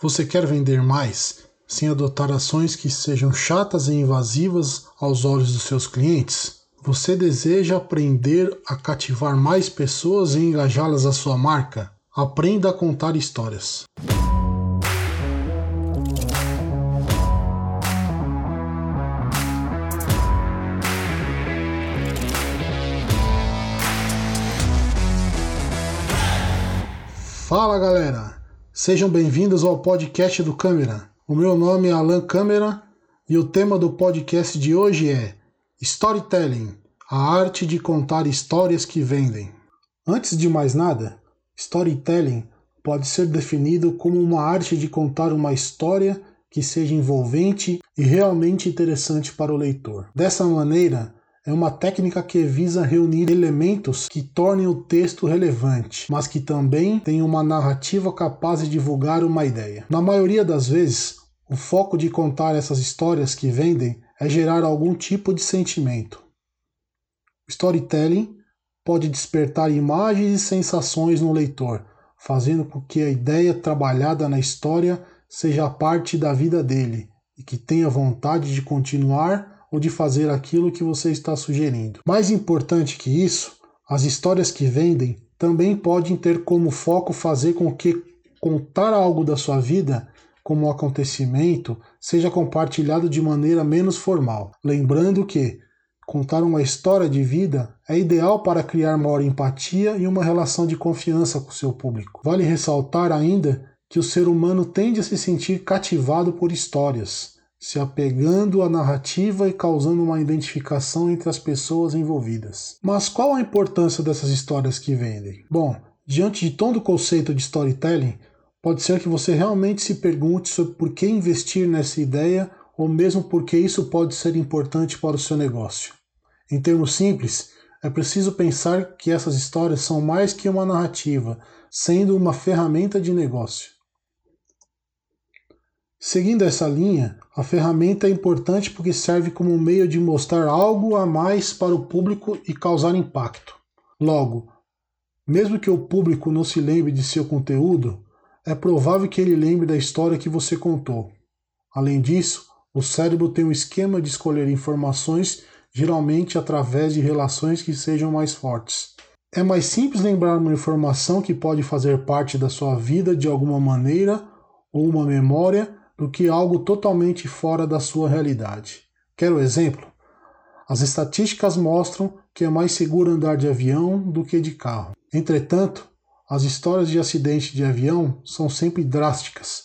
Você quer vender mais sem adotar ações que sejam chatas e invasivas aos olhos dos seus clientes? Você deseja aprender a cativar mais pessoas e engajá-las à sua marca? Aprenda a contar histórias. Fala galera, sejam bem-vindos ao podcast do Câmera. O meu nome é Alan Câmera e o tema do podcast de hoje é Storytelling a arte de contar histórias que vendem. Antes de mais nada, storytelling pode ser definido como uma arte de contar uma história que seja envolvente e realmente interessante para o leitor. Dessa maneira, é uma técnica que visa reunir elementos que tornem o texto relevante, mas que também tem uma narrativa capaz de divulgar uma ideia. Na maioria das vezes, o foco de contar essas histórias que vendem é gerar algum tipo de sentimento. O storytelling pode despertar imagens e sensações no leitor, fazendo com que a ideia trabalhada na história seja parte da vida dele e que tenha vontade de continuar ou de fazer aquilo que você está sugerindo. Mais importante que isso, as histórias que vendem também podem ter como foco fazer com que contar algo da sua vida como um acontecimento seja compartilhado de maneira menos formal. Lembrando que contar uma história de vida é ideal para criar maior empatia e uma relação de confiança com seu público. Vale ressaltar ainda que o ser humano tende a se sentir cativado por histórias se apegando à narrativa e causando uma identificação entre as pessoas envolvidas. Mas qual a importância dessas histórias que vendem? Bom, diante de todo o conceito de storytelling, pode ser que você realmente se pergunte sobre por que investir nessa ideia ou mesmo porque isso pode ser importante para o seu negócio. Em termos simples, é preciso pensar que essas histórias são mais que uma narrativa, sendo uma ferramenta de negócio. Seguindo essa linha, a ferramenta é importante porque serve como meio de mostrar algo a mais para o público e causar impacto. Logo, mesmo que o público não se lembre de seu conteúdo, é provável que ele lembre da história que você contou. Além disso, o cérebro tem um esquema de escolher informações geralmente através de relações que sejam mais fortes. É mais simples lembrar uma informação que pode fazer parte da sua vida de alguma maneira ou uma memória do que algo totalmente fora da sua realidade. Quer um exemplo? As estatísticas mostram que é mais seguro andar de avião do que de carro. Entretanto, as histórias de acidente de avião são sempre drásticas,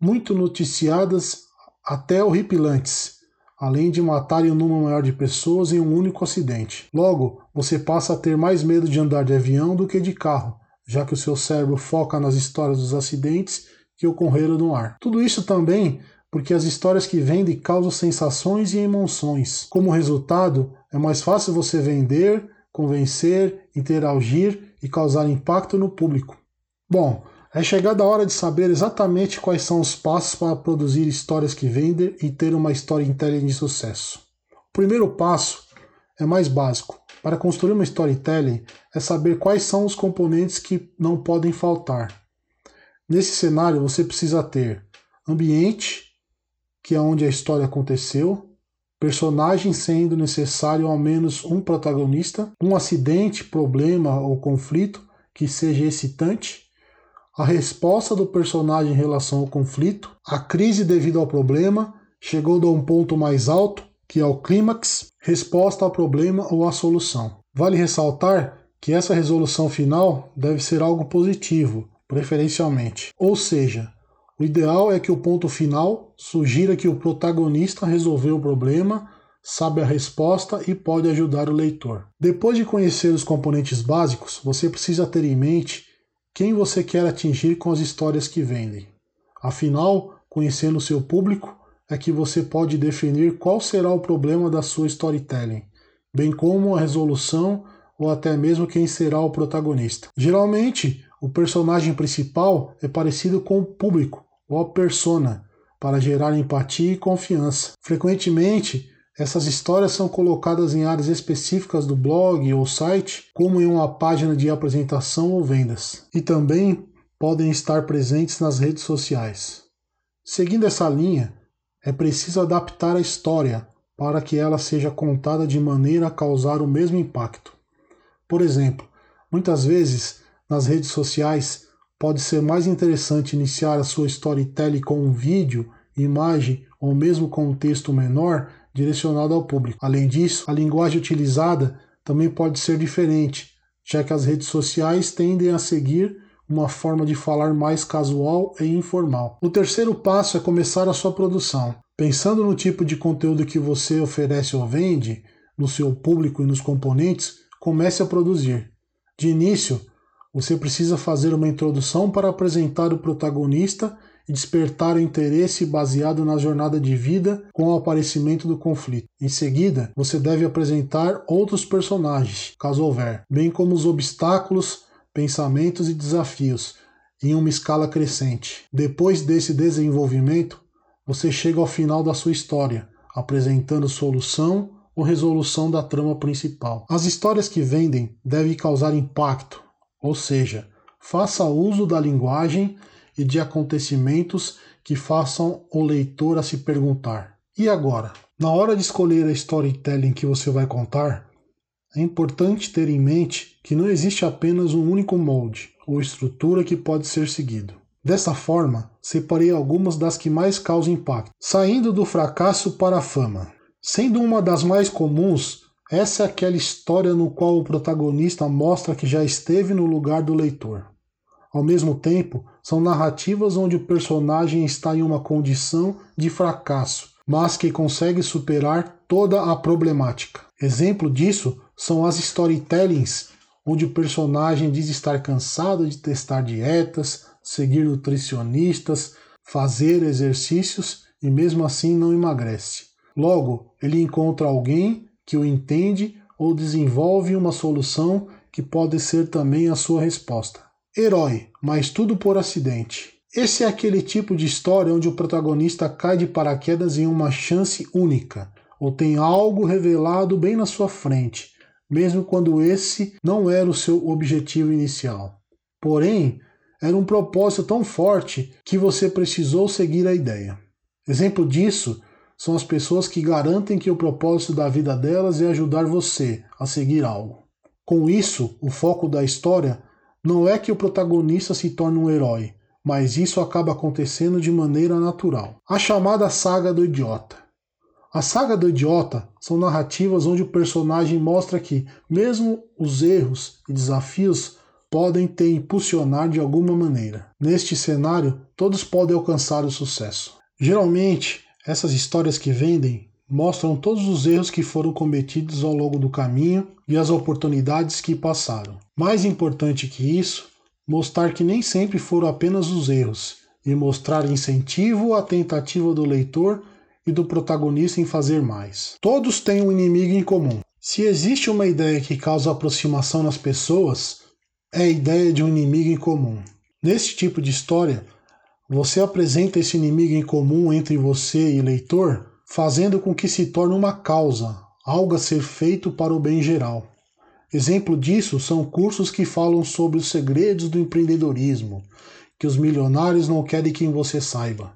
muito noticiadas até horripilantes, além de matarem um número maior de pessoas em um único acidente. Logo, você passa a ter mais medo de andar de avião do que de carro, já que o seu cérebro foca nas histórias dos acidentes que ocorreram no ar. Tudo isso também porque as histórias que vendem causam sensações e emoções. Como resultado, é mais fácil você vender, convencer, interagir e causar impacto no público. Bom, é chegada a hora de saber exatamente quais são os passos para produzir histórias que vendem e ter uma inteligente de sucesso. O primeiro passo é mais básico. Para construir uma storytelling é saber quais são os componentes que não podem faltar. Nesse cenário, você precisa ter ambiente, que é onde a história aconteceu, personagem sendo necessário ao menos um protagonista, um acidente, problema ou conflito que seja excitante, a resposta do personagem em relação ao conflito, a crise devido ao problema, chegou a um ponto mais alto, que é o clímax, resposta ao problema ou à solução. Vale ressaltar que essa resolução final deve ser algo positivo, preferencialmente. Ou seja, o ideal é que o ponto final sugira que o protagonista resolveu o problema, sabe a resposta e pode ajudar o leitor. Depois de conhecer os componentes básicos, você precisa ter em mente quem você quer atingir com as histórias que vendem. Afinal, conhecendo seu público, é que você pode definir qual será o problema da sua storytelling, bem como a resolução ou até mesmo quem será o protagonista. Geralmente, o personagem principal é parecido com o público ou a persona, para gerar empatia e confiança. Frequentemente, essas histórias são colocadas em áreas específicas do blog ou site, como em uma página de apresentação ou vendas. E também podem estar presentes nas redes sociais. Seguindo essa linha, é preciso adaptar a história para que ela seja contada de maneira a causar o mesmo impacto. Por exemplo, muitas vezes nas redes sociais pode ser mais interessante iniciar a sua storytelling com um vídeo, imagem ou mesmo com um texto menor direcionado ao público. Além disso, a linguagem utilizada também pode ser diferente, já que as redes sociais tendem a seguir uma forma de falar mais casual e informal. O terceiro passo é começar a sua produção. Pensando no tipo de conteúdo que você oferece ou vende, no seu público e nos componentes, comece a produzir. De início, você precisa fazer uma introdução para apresentar o protagonista e despertar o interesse baseado na jornada de vida com o aparecimento do conflito. Em seguida, você deve apresentar outros personagens, caso houver, bem como os obstáculos, pensamentos e desafios em uma escala crescente. Depois desse desenvolvimento, você chega ao final da sua história, apresentando solução ou resolução da trama principal. As histórias que vendem devem causar impacto, ou seja, faça uso da linguagem e de acontecimentos que façam o leitor a se perguntar: e agora? Na hora de escolher a storytelling que você vai contar, é importante ter em mente que não existe apenas um único molde ou estrutura que pode ser seguido. Dessa forma, separei algumas das que mais causam impacto, saindo do fracasso para a fama. Sendo uma das mais comuns, essa é aquela história no qual o protagonista mostra que já esteve no lugar do leitor. Ao mesmo tempo, são narrativas onde o personagem está em uma condição de fracasso, mas que consegue superar toda a problemática. Exemplo disso são as storytellings, onde o personagem diz estar cansado de testar dietas, seguir nutricionistas, fazer exercícios e mesmo assim não emagrece. Logo, ele encontra alguém que o entende ou desenvolve uma solução que pode ser também a sua resposta. Herói, mas tudo por acidente. Esse é aquele tipo de história onde o protagonista cai de paraquedas em uma chance única, ou tem algo revelado bem na sua frente, mesmo quando esse não era o seu objetivo inicial. Porém, era um propósito tão forte que você precisou seguir a ideia. Exemplo disso são as pessoas que garantem que o propósito da vida delas é ajudar você a seguir algo. Com isso, o foco da história não é que o protagonista se torne um herói, mas isso acaba acontecendo de maneira natural. A chamada saga do idiota. A saga do idiota são narrativas onde o personagem mostra que, mesmo os erros e desafios podem te impulsionar de alguma maneira. Neste cenário, todos podem alcançar o sucesso. Geralmente, essas histórias que vendem mostram todos os erros que foram cometidos ao longo do caminho e as oportunidades que passaram. Mais importante que isso, mostrar que nem sempre foram apenas os erros e mostrar incentivo à tentativa do leitor e do protagonista em fazer mais. Todos têm um inimigo em comum. Se existe uma ideia que causa aproximação nas pessoas, é a ideia de um inimigo em comum. Nesse tipo de história, você apresenta esse inimigo em comum entre você e leitor, fazendo com que se torne uma causa, algo a ser feito para o bem geral. Exemplo disso são cursos que falam sobre os segredos do empreendedorismo, que os milionários não querem que você saiba.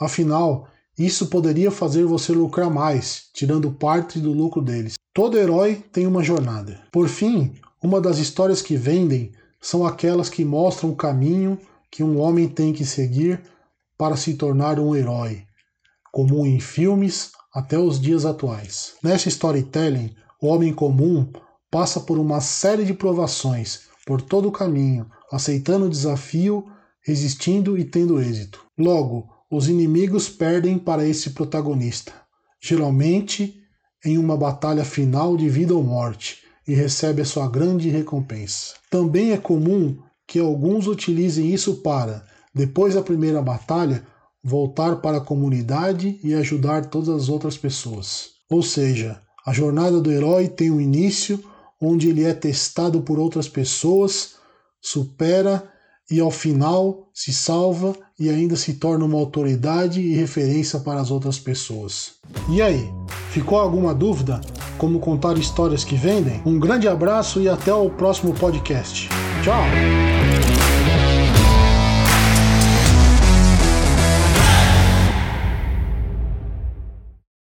Afinal, isso poderia fazer você lucrar mais, tirando parte do lucro deles. Todo herói tem uma jornada. Por fim, uma das histórias que vendem são aquelas que mostram o caminho que um homem tem que seguir para se tornar um herói, comum em filmes até os dias atuais. Nessa storytelling, o homem comum passa por uma série de provações por todo o caminho, aceitando o desafio, resistindo e tendo êxito. Logo, os inimigos perdem para esse protagonista, geralmente em uma batalha final de vida ou morte, e recebe a sua grande recompensa. Também é comum que alguns utilizem isso para, depois da primeira batalha, voltar para a comunidade e ajudar todas as outras pessoas. Ou seja, a jornada do herói tem um início onde ele é testado por outras pessoas, supera e ao final se salva e ainda se torna uma autoridade e referência para as outras pessoas. E aí, ficou alguma dúvida como contar histórias que vendem? Um grande abraço e até o próximo podcast. Tchau!